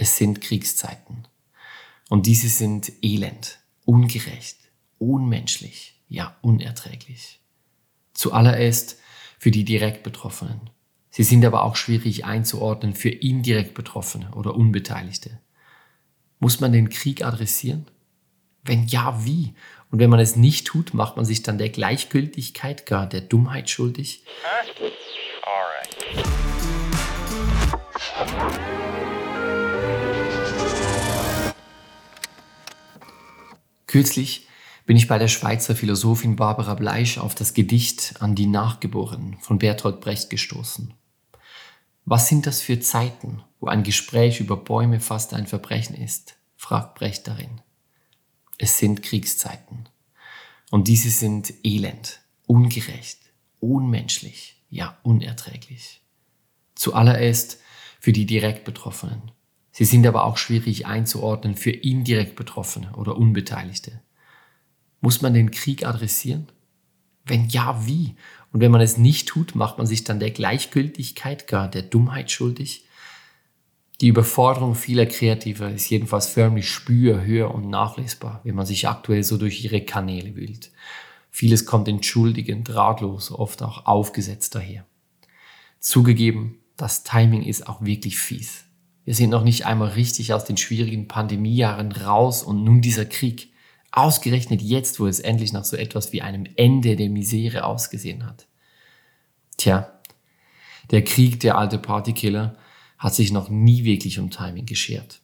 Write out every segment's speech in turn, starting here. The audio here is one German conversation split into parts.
Es sind Kriegszeiten. Und diese sind elend, ungerecht, unmenschlich, ja unerträglich. Zuallererst für die direkt Betroffenen. Sie sind aber auch schwierig einzuordnen für indirekt Betroffene oder Unbeteiligte. Muss man den Krieg adressieren? Wenn ja, wie? Und wenn man es nicht tut, macht man sich dann der Gleichgültigkeit, gar der Dummheit schuldig? Kürzlich bin ich bei der Schweizer Philosophin Barbara Bleisch auf das Gedicht An die Nachgeborenen von Bertolt Brecht gestoßen. Was sind das für Zeiten, wo ein Gespräch über Bäume fast ein Verbrechen ist? fragt Brecht darin. Es sind Kriegszeiten. Und diese sind elend, ungerecht, unmenschlich, ja unerträglich. Zuallererst für die direkt Betroffenen. Sie sind aber auch schwierig einzuordnen für indirekt Betroffene oder Unbeteiligte. Muss man den Krieg adressieren? Wenn ja, wie? Und wenn man es nicht tut, macht man sich dann der Gleichgültigkeit, gar der Dummheit schuldig? Die Überforderung vieler Kreativer ist jedenfalls förmlich spür, höher und nachlesbar, wenn man sich aktuell so durch ihre Kanäle wühlt. Vieles kommt entschuldigend, ratlos, oft auch aufgesetzt daher. Zugegeben, das Timing ist auch wirklich fies. Wir sind noch nicht einmal richtig aus den schwierigen Pandemiejahren raus und nun dieser Krieg. Ausgerechnet jetzt, wo es endlich nach so etwas wie einem Ende der Misere ausgesehen hat. Tja, der Krieg, der alte Partykiller, hat sich noch nie wirklich um Timing geschert.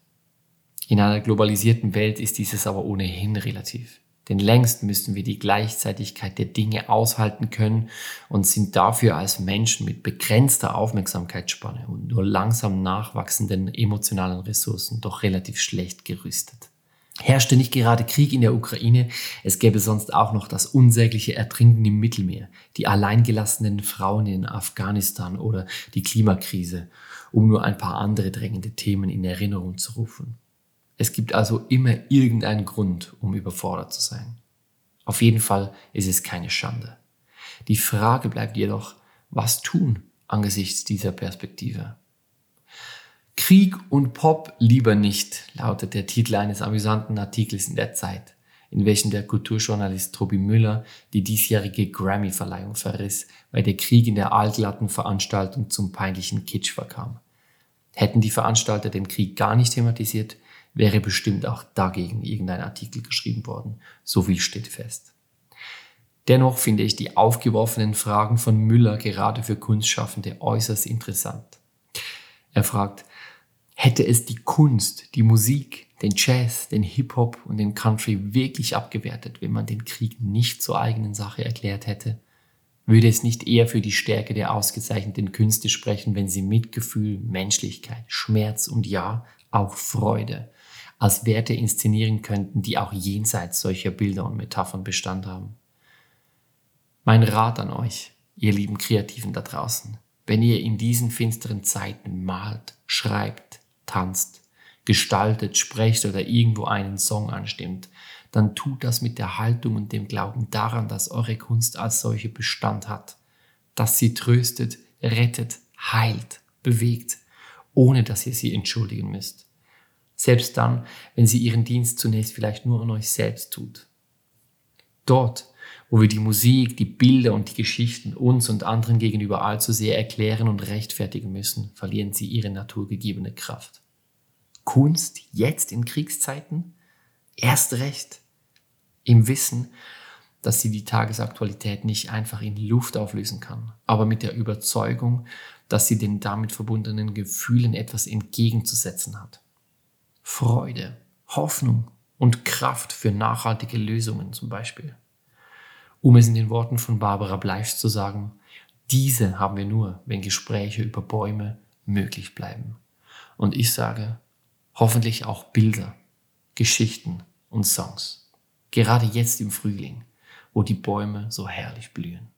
In einer globalisierten Welt ist dieses aber ohnehin relativ. Denn längst müssten wir die Gleichzeitigkeit der Dinge aushalten können und sind dafür als Menschen mit begrenzter Aufmerksamkeitsspanne und nur langsam nachwachsenden emotionalen Ressourcen doch relativ schlecht gerüstet. Herrschte nicht gerade Krieg in der Ukraine, es gäbe sonst auch noch das unsägliche Ertrinken im Mittelmeer, die alleingelassenen Frauen in Afghanistan oder die Klimakrise, um nur ein paar andere drängende Themen in Erinnerung zu rufen. Es gibt also immer irgendeinen Grund, um überfordert zu sein. Auf jeden Fall ist es keine Schande. Die Frage bleibt jedoch, was tun angesichts dieser Perspektive? Krieg und Pop lieber nicht, lautet der Titel eines amüsanten Artikels in der Zeit, in welchem der Kulturjournalist Tobi Müller die diesjährige Grammy-Verleihung verriss, weil der Krieg in der allglatten Veranstaltung zum peinlichen Kitsch verkam. Hätten die Veranstalter den Krieg gar nicht thematisiert, wäre bestimmt auch dagegen irgendein Artikel geschrieben worden. So viel steht fest. Dennoch finde ich die aufgeworfenen Fragen von Müller gerade für Kunstschaffende äußerst interessant. Er fragt, hätte es die Kunst, die Musik, den Jazz, den Hip-Hop und den Country wirklich abgewertet, wenn man den Krieg nicht zur eigenen Sache erklärt hätte? Würde es nicht eher für die Stärke der ausgezeichneten Künste sprechen, wenn sie Mitgefühl, Menschlichkeit, Schmerz und ja, auch Freude als Werte inszenieren könnten, die auch jenseits solcher Bilder und Metaphern Bestand haben. Mein Rat an euch, ihr lieben Kreativen da draußen, wenn ihr in diesen finsteren Zeiten malt, schreibt, tanzt, gestaltet, sprecht oder irgendwo einen Song anstimmt, dann tut das mit der Haltung und dem Glauben daran, dass eure Kunst als solche Bestand hat, dass sie tröstet, rettet, heilt, bewegt, ohne dass ihr sie entschuldigen müsst. Selbst dann, wenn sie ihren Dienst zunächst vielleicht nur an euch selbst tut. Dort, wo wir die Musik, die Bilder und die Geschichten uns und anderen gegenüber allzu sehr erklären und rechtfertigen müssen, verlieren sie ihre naturgegebene Kraft. Kunst jetzt in Kriegszeiten? Erst recht. Im Wissen, dass sie die Tagesaktualität nicht einfach in Luft auflösen kann, aber mit der Überzeugung, dass sie den damit verbundenen Gefühlen etwas entgegenzusetzen hat. Freude, Hoffnung und Kraft für nachhaltige Lösungen zum Beispiel. Um es in den Worten von Barbara Bleisch zu sagen, diese haben wir nur, wenn Gespräche über Bäume möglich bleiben. Und ich sage, hoffentlich auch Bilder, Geschichten und Songs. Gerade jetzt im Frühling, wo die Bäume so herrlich blühen.